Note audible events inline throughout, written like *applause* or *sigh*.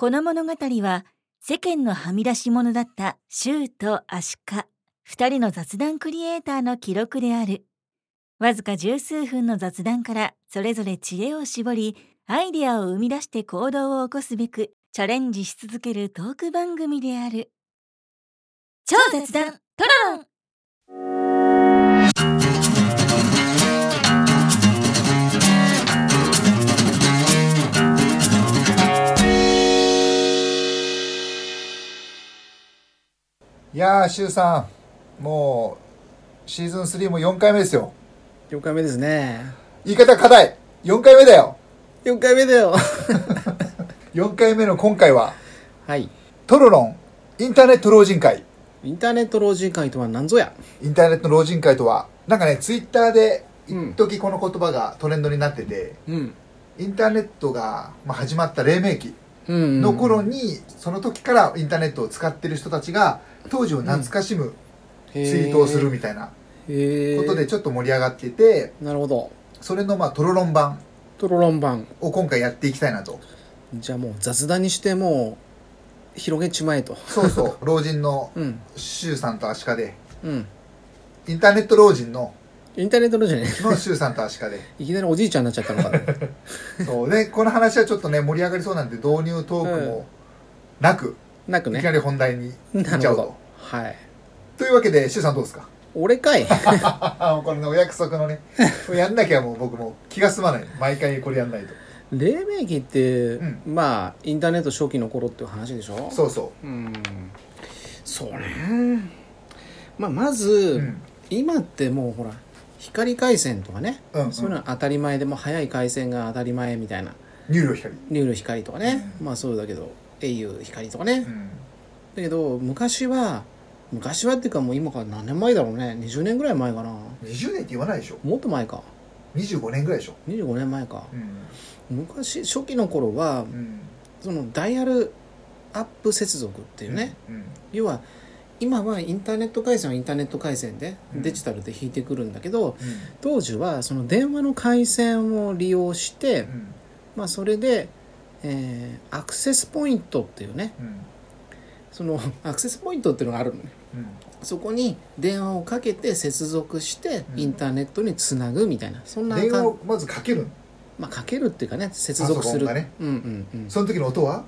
この物語は世間のはみ出し者だったシューとアシカ二人の雑談クリエイターの記録である。わずか十数分の雑談からそれぞれ知恵を絞りアイデアを生み出して行動を起こすべくチャレンジし続けるトーク番組である。超雑談トロロンいやー、シュウさん、もう、シーズン3も4回目ですよ。4回目ですね言い方硬い !4 回目だよ4回目だよ *laughs* !4 回目の今回は、はいトロロン、インターネット老人会。インターネット老人会とは何ぞやインターネット老人会とは、なんかね、ツイッターで、うん一時この言葉がトレンドになってて、うんインターネットが、まあ、始まった黎明期うんの頃に、その時からインターネットを使ってる人たちが、当時を懐かしむツイートをするみたいなことでちょっと盛り上がってて、なるほど。それのまあトロロン版トロロン版。を今回やっていきたいなと。じゃあもう雑談にしてもう広げちまえと。そうそう、*laughs* 老人のうん。シュウさんとアシカで、うん。インターネット老人の、インターネット老人？ねのシュウさんとアシカで。*laughs* いきなりおじいちゃんになっちゃったのかな。*laughs* そう。で、この話はちょっとね、盛り上がりそうなんで、導入トークもなく、なくね。いきなり本題に行なっちゃうと。はい。というわけで、シュウさんどうですか？俺かい。*laughs* これね、お約束のね、やんなきゃもう僕も気が済まない。毎回これやんないと。黎明期って、うん。まあインターネット初期の頃っていう話でしょ？そうそう。ん。そうねまあまず、う。うん。今ってもうほら光回線とかね、うんうん。そういうのは当たり前でもう早い回線が当たり前みたいな。 NURO 光。 NURO 光とかね、うん。まあそうだけど au 光とかね、うん。だけど昔は昔はっていうかもう今から何年前だろうね20年ぐらい前かな20年って言わないでしょもっと前か25年ぐらいでしょ25年前かうん。昔初期の頃はうん。そのダイヤルアップ接続っていうね、うん。要は今はインターネット回線はインターネット回線でうんデジタルで引いてくるんだけど、うん。当時はその電話の回線を利用して、うん。まあ、それで、えーアクセスポイントっていうね。うん。そのアクセスポイントっていうのがあるのね。うん。そこに電話をかけて接続してうん。インターネットにつなぐみたいな。そんな電話をまずかけるの？まあ、かけるっていうかね接続する、パソコンがね。うんうんうん。その時の音は？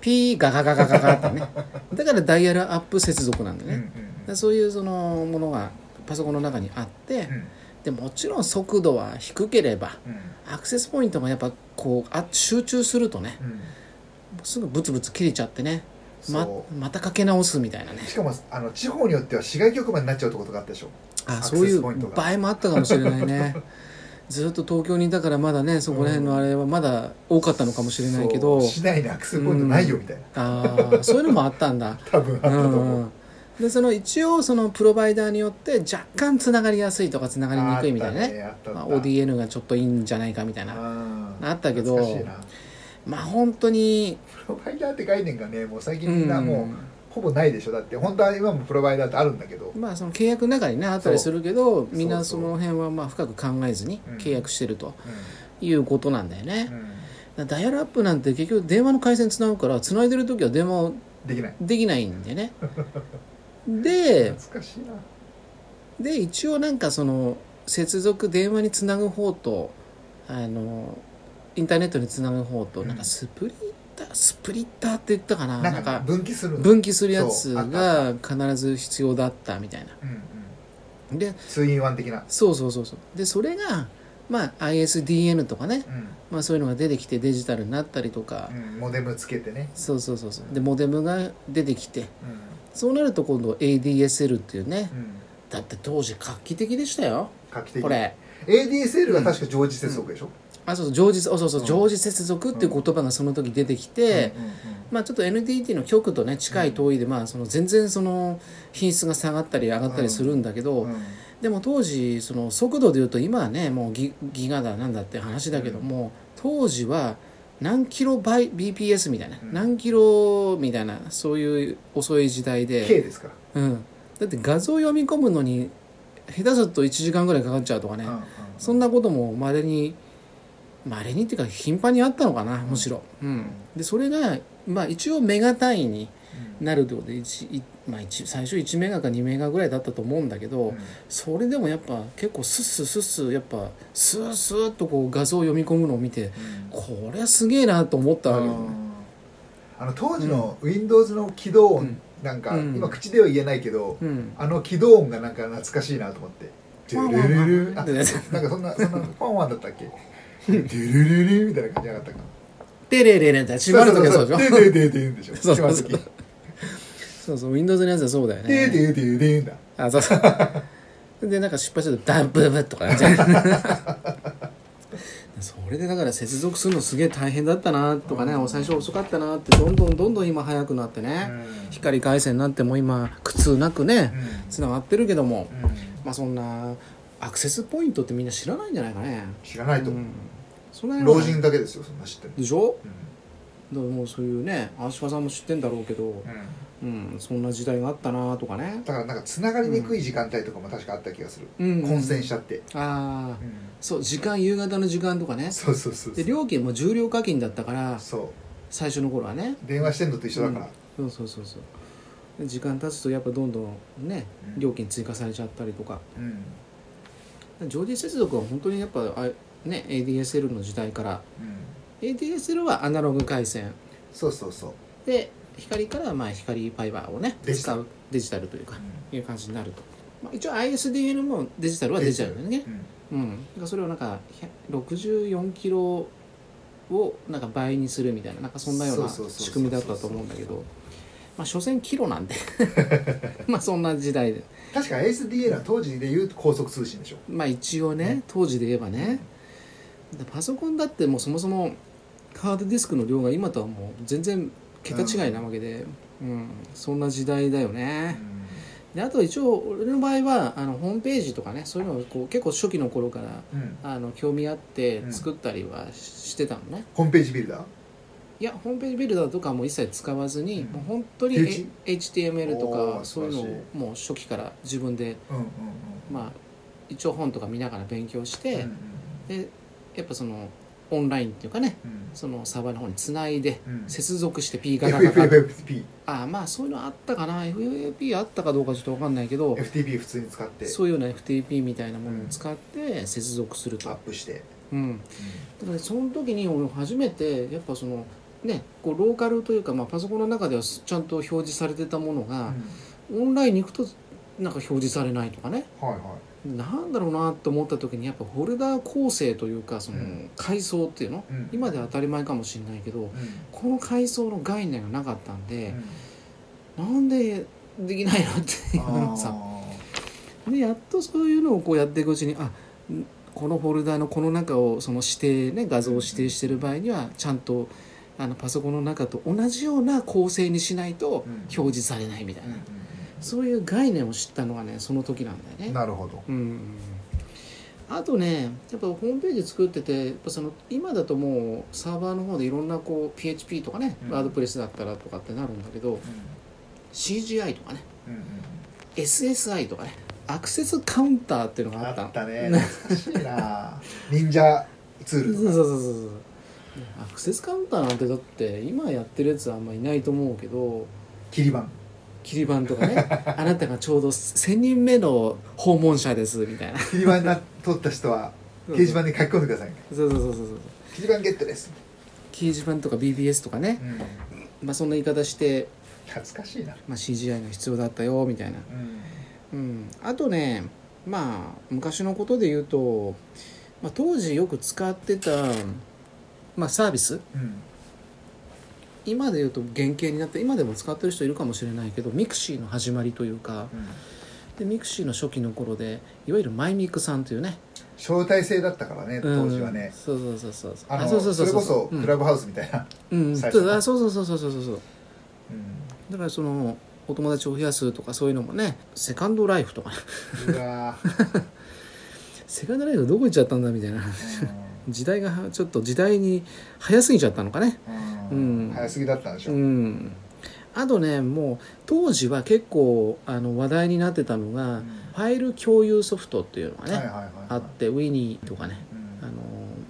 ピーガガガガガガってね。*laughs* だからダイヤルアップ接続なんだよね、うんでそういうそのものがパソコンの中にあって、うんでもちろん速度は低ければうん。アクセスポイントがやっぱこうあ集中するとねうん。すぐブツブツ切れちゃってねまそまたかけ直すみたいなね。うしかもあの地方によっては市外局番になっちゃうってことがあったでしょ。あそういう場合もあったかもしれないね。*laughs* ずっと東京にいたからまだねそこら辺のあれはまだ多かったのかもしれないけど、市内にアクセスポイントないよみたいな。ああそういうのもあったんだ。*laughs* 多分あったとう。ん思ううんでその一応そのプロバイダーによって若干つながりやすいとかつながりにくいみたいなね。あったねまあ、あったあった ODN がちょっといいんじゃないかみたいなああったけどまあ本当にプロバイダーって概念がねもう最近みんなうん。もうほぼないでしょ。だって本当は今もプロバイダーってあるんだけど。まあその契約の中にねあったりするけどうみんなその辺はまあ深く考えずにうん契約してるとういうことなんだよね、ん。うんダイヤルアップなんて結局電話の回線つなぐからつないでる時は電話できない。できないんでね *laughs* で懐かしいな。で一応なんかその接続電話につなぐ方とあのインターネットにつなぐ方とうん。なんかスプリッタースプリッターって言ったかななんか分岐する。の分岐するやつが必ず必要だったみたいな。うんうん。で two in one 的な。そうそうそうそう。でそれがまあ ISDN とかね、うん。まあ、そういうのが出てきてデジタルになったりとか、うんモデムつけてね。そうそうそうそう。でモデムが出てきて。うんそうなると今度 ADSL っていうねうん。だって当時画期的でしたよ。画期的。これ。ADSL が確か常時接続でしょ？あそうそう常時そうそう常時接続っていう言葉がその時出てきて、うん。うんまあちょっと NTT の局とね近い遠いで、まあその全然その品質が下がったり上がったりするんだけど、うん。うんでも当時その速度でいうと今はねもうギギガだなんだって話だけども、当時は何キロバイ BPS みたいな、うん。何キロみたいなそういう遅い時代 K で、ですか？うん、だって画像読み込むのに下手すると1時間ぐらいかかっちゃうとかね、うんうんそんなこともまれにまれにっていうか頻繁にあったのかなむしろ、うん、でそれがまあ一応メガ単位になるってことで一いまあ、一最初1メガか2メガぐらいだったと思うんだけど、うん。それでもやっぱ結構スッスッスッスッやっぱスースーッとこう画像を読み込むのを見てうん。これはすげえなと思ったわけよね。あの当時の Windows の起動音うん。なんか、うん。今口では言えないけど、うん。あの起動音がなんか懐かしいなと思って「ドゥルルルル」あでね *laughs* なんかそんなそんなファンワンだったっけ「*laughs* ドゥルルル」みたいな感じなかったかな？テレレレって閉まる時はそう。でしょ？でででででしょ？閉まる時そうそう Windows のやつはそうだよね。ででででだ。あそうそう。でなんか失敗するとダブブとかなっちゃうそれでだから接続するのすげえ大変だったなとかね、うん最初遅かったなってどんどんどんどん今早くなってね、光回線になっても今苦痛なくねうん。つながってるけども。うん。まあそんなアクセスポイントってみんな知らないんじゃないかね。知らないと思う、うん。そ老人だけですよそんな知ってるでしょ？うだからもうそういうね足利さんも知ってんだろうけど、んうんうん、そんな時代があったなとかね、だからなんかつながりにくい時間帯とかも確かあった気がする、うん。混戦しちゃって、ああそう時間夕方の時間とかね。そうそうそうで料金も重量課金だったからそ最初の頃はね。う電話してんのと一緒だから、そうそうそうそう。で時間経つとやっぱどんどんねうん。料金追加されちゃったりとか。うん。常時接続は本当にやっぱあね ADSL の時代から。うん。ADSL はアナログ回線。そうそうそう、で光からまあ光ファイバーをねデジタル。使うデジタルというかいう感じになると、まあ、一応 ISDN もデジタルはデジタルだよね。うん。うん。それをなんか64キロをなんか倍にするみたいななんかそんなような仕組みだったと思うんだけど。まあ所詮キロなんで。*laughs* まあそんな時代で。確か ASDN は当時でいうと高速通信でしょ。まあ一応ね当時で言えばね。でパソコンだってもうそもそもハードディスクの量が今とはもう全然桁違いなわけで、うん。そんな時代だよね。であと一応俺の場合はあのホームページとかねそういうのをこう結構初期の頃からうん。あの興味あってうん。作ったりはししてたのね、ホームページビルダー？いやホームページビルダーとかも一切使わずに、うん。もう本当に手打ち A- HTML とおかーそういうのをもう初期から自分でうんうんまあ一応本とか見ながら勉強して、うんうん。でやっぱそのオンラインっていうかねうん。そのサーバーの方につないでうん。接続して P 型が FFFP ああまあそういうのあったかな。FFP あったかどうかちょっと分かんないけど FTP 普通に使って。そういうような FTP みたいなものを使って接続すると。アッ、プして。うん、だからその時に俺初めてやっぱそのねこうローカルというか、まあ、パソコンの中ではちゃんと表示されてたものうん。が、オンラインに行くとなんか表示されないとかね。はいはいなんだろうなと思った時にやっぱフォルダー構成というかそのうん。階層っていうの、うん。今では当たり前かもしれないけどうん。この階層の概念がなかったんうで、ん。なんでできないのっていうのがさ。あでやっとそういうのをこうやっていくうちにあんこのフォルダのこの中をその指定ね画像を指定してる場合にはちゃんとあのパソコンの中と同じような構成にしないとうん。表示されないみたいな、ーうんそういう概念を知ったのがねその時なんだよね。うんなるほど。うんあとねやっぱホームページ作っててやっぱその今だともうサーバーの方でいろんなこう PHP とかね、うん。ワードプレスだったらとかってなるんだけど CGI とかねうんうん SSI とかねアクセスカウンターっていうのがあったの。あったね。懐かしいな。*laughs* 忍者ツールそうそうそうそうアクセスカウンターなんてだって今やってるやつはあんまいないと思うけど切り板切り板とかね。*laughs* あなたがちょうど1000人目の訪問者ですみたいな。切り板な取った人は掲示板に書き込んでくださいそうそうそうそうそう。切り板ゲットです。掲示板とか BBS とかね、うん。まあ、そんな言い方して、懐かしいな。まあ、CGI が必要だったよみたいな、うん。うん、あとねまあ昔のことで言うと、まあ、当時よく使ってた、まあ、サービスうん今で言うと原型になって今でも使ってる人いるかもしれないけど mixi の始まりというかで mixi の初期の頃でいわゆるマイミクさんというね。招待制だったからね当時はね。うん、そうそうそうそう。あのそうそうそうれこそうん。クラブハウスみたいなうん。うあそうそうそうそうそうそうそう。うん。だからそのお友達を増やすとかそういうのもねセカンドライフとか。*laughs* セカンドライフどこ行っちゃったんだみたいな。時代がちょっと時代に早すぎちゃったのかね。うんうん。早すぎだったんでしょ。うん。あとねもう当時は結構あの話題になってたのが、うん。ファイル共有ソフトっていうのがね、はいはいはいはい。あってウィニーとかねうん。あの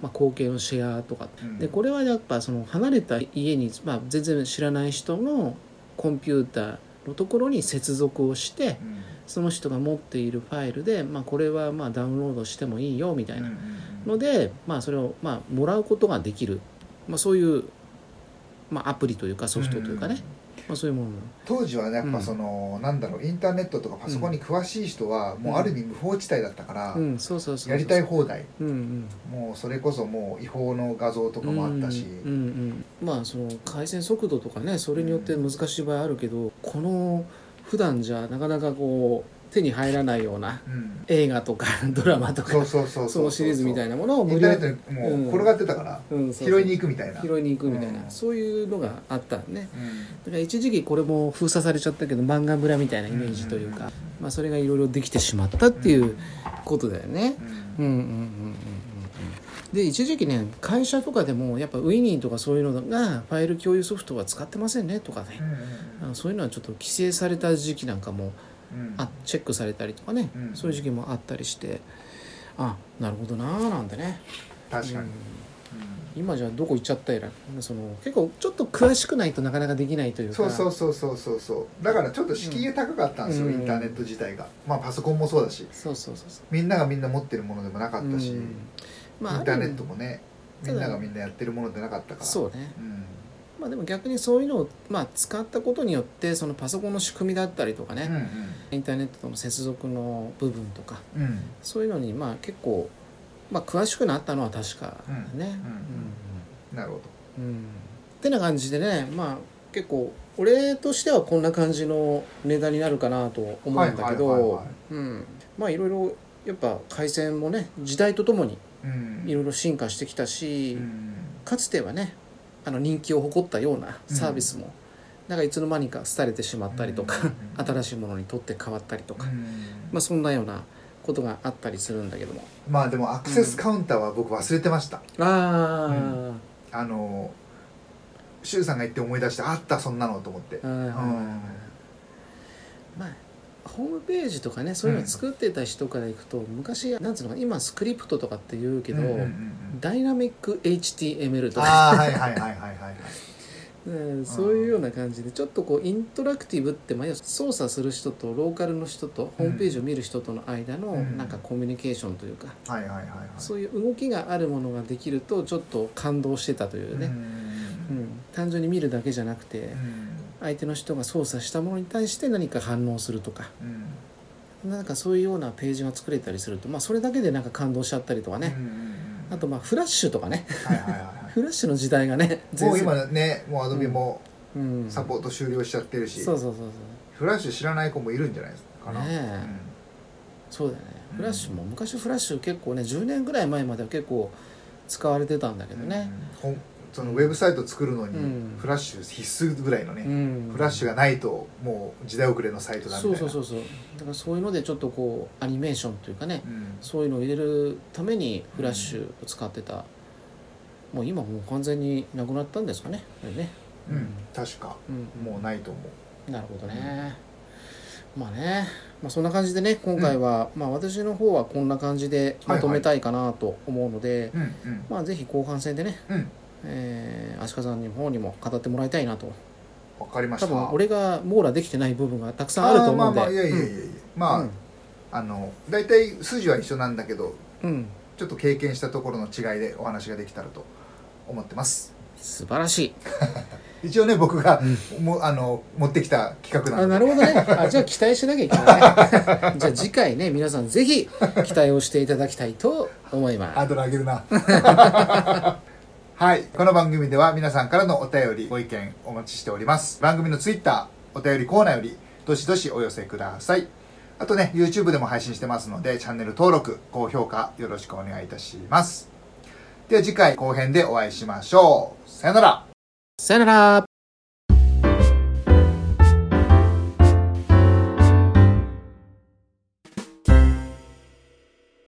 まあ、後継のシェアとかうん。でこれはやっぱその離れた家に、まあ、全然知らない人のコンピューターのところに接続をしてうん。その人が持っているファイルで、まあ、これはまあダウンロードしてもいいよみたいなので、まあ、それをまあもらうことができる、まあ、そういう、まあ、アプリというかソフトというかね、まあ、そういうもの当時はねやっうん。ぱその、なんだろうインターネットとかパソコンに詳しい人は、もうある意味無法地帯だったから、やりたい放題。うんうん。もうそれこそもう違法の画像とかもあったし、うんうんうん。まあその回線速度とかねそれによって難しい場合あるけど、この普段じゃなかなかこう手に入らないようなうん。映画とか *laughs* ドラマとかそうそうそうそのシリーズみたいななものをインターネットにもう転がってたから、拾いに行くみたいな。拾いに行くみたいな、うん。そういうのがあったね。うん。だから一時期これも封鎖されちゃったけど漫画村みたいなイメージというか、まあ、それがいろいろできてしまったっていうことだよね。うん。うんうんうんで一時期ね会社とかでもやっぱウィニーとかそういうのがファイル共有ソフトは使ってませんねとかね。うんそういうのはちょっと規制された時期なんかもうんあチェックされたりとかね、うん。そういう時期もあったりしてあなるほどなーなんてね、確かに、うん。今じゃどこ行っちゃったやら。その結構ちょっと詳しくないとなかなかできないというか。そうそうそうそうそうそう。だからちょっと敷居が高かったんですよ、うん。インターネット自体が。まあパソコンもそうだし。そうそうそうそう。みんながみんな持ってるものでもなかったし、うん。まあインターネットもね。みんながみんなやってるものでなかったから。そうね。うんまあでも逆にそういうのを、まあ、使ったことによってそのパソコンの仕組みだったりとかね、インターネットとの接続の部分とかうん。うんそういうのにまあ結構、まあ、詳しくなったのは確かね。なるほど。うん。うんってな感じでねまあ結構俺としてはこんな感じの値段になるかなと思うんだけどまあいろいろやっぱ回線もね時代とともにうん。いろいろ進化してきたし、うん。かつてはねあの人気を誇ったようなサービスも、なんかいつの間にか廃れてしまったりとか、うん。新しいものにとって変わったりとか、うん。まあ、そんなようなことがあったりするんだけども。まあでもアクセスカウンターは僕忘れてました、ああの周さんが言って思い出してあったそんなのと思って。うん。まあホームページとかねそういうのを作ってた人からいくと、昔なんつうのかな今スクリプトとかって言うけど、うんうんうんうんダイナミック HTML とか、ああはいはいはいはいはい *laughs* そういうような感じでちょっとこうイントラクティブって、操作する人とローカルの人とホームページを見る人との間のうん。なんかコミュニケーションというか、そういう動きがあるものができるとちょっと感動してたというね、うん。うん。単純に見るだけじゃなくてうん。相手の人が操作したものに対して何か反応するとか。うん。なんかそういうようなページが作れたりすると、まあ、それだけでなんか感動しちゃったりとかね、うんあとまあフラッシュとかね。はいはいはいはフラッシュの時代がねいもう今ねもうアドビもうん。サポート終了しちゃってるし、そうそうそうフラッシュ知らない子もいるんじゃないですか？な、ねえ。そうだよね。うん。フラッシュも昔フラッシュ結構ね10年ぐらい前までは結構使われてたんだけどね、うそのウェブサイト作るのにうん。フラッシュ必須ぐらいのね、うん。フラッシュがないともう時代遅れのサイトだみたいな。そうそうそうそう。だからそういうのでちょっとこうアニメーションというかねうん。そういうのを入れるためにフラッシュを使ってた、もう今もう完全になくなったんですかねこれね。うん。確か。うん。もうないと思う。なるほどね、まあね、まあ、そんな感じでね今回は、まあ私の方はこんな感じでまとめたいかなと思うので、うん。うん。まあぜひ後半戦でね、うんえー、足利さんの方にも語ってもらいたいなと。わかりました。多分俺が網羅できてない部分がたくさんあると思うんで。まあまあいやいやいやいや、まあ、うん。あの大体筋は一緒なんだけどうん。ちょっと経験したところの違いでお話ができたらと思ってます。素晴らしい。*laughs* 一応ね僕がもあの持ってきた企画なあんで。なるほどね。あじゃあ期待しなきゃいけないね。じゃあ次回ね皆さんぜひ期待をしていただきたいと思います。ハードル上げるな *laughs* はい。この番組では皆さんからのお便りご意見お待ちしております。番組の Twitter お便りコーナーよりどしどしお寄せください。あとね YouTube でも配信してますのでチャンネル登録高評価よろしくお願いいたします。では次回後編でお会いしましょう。さよなら。さよなら。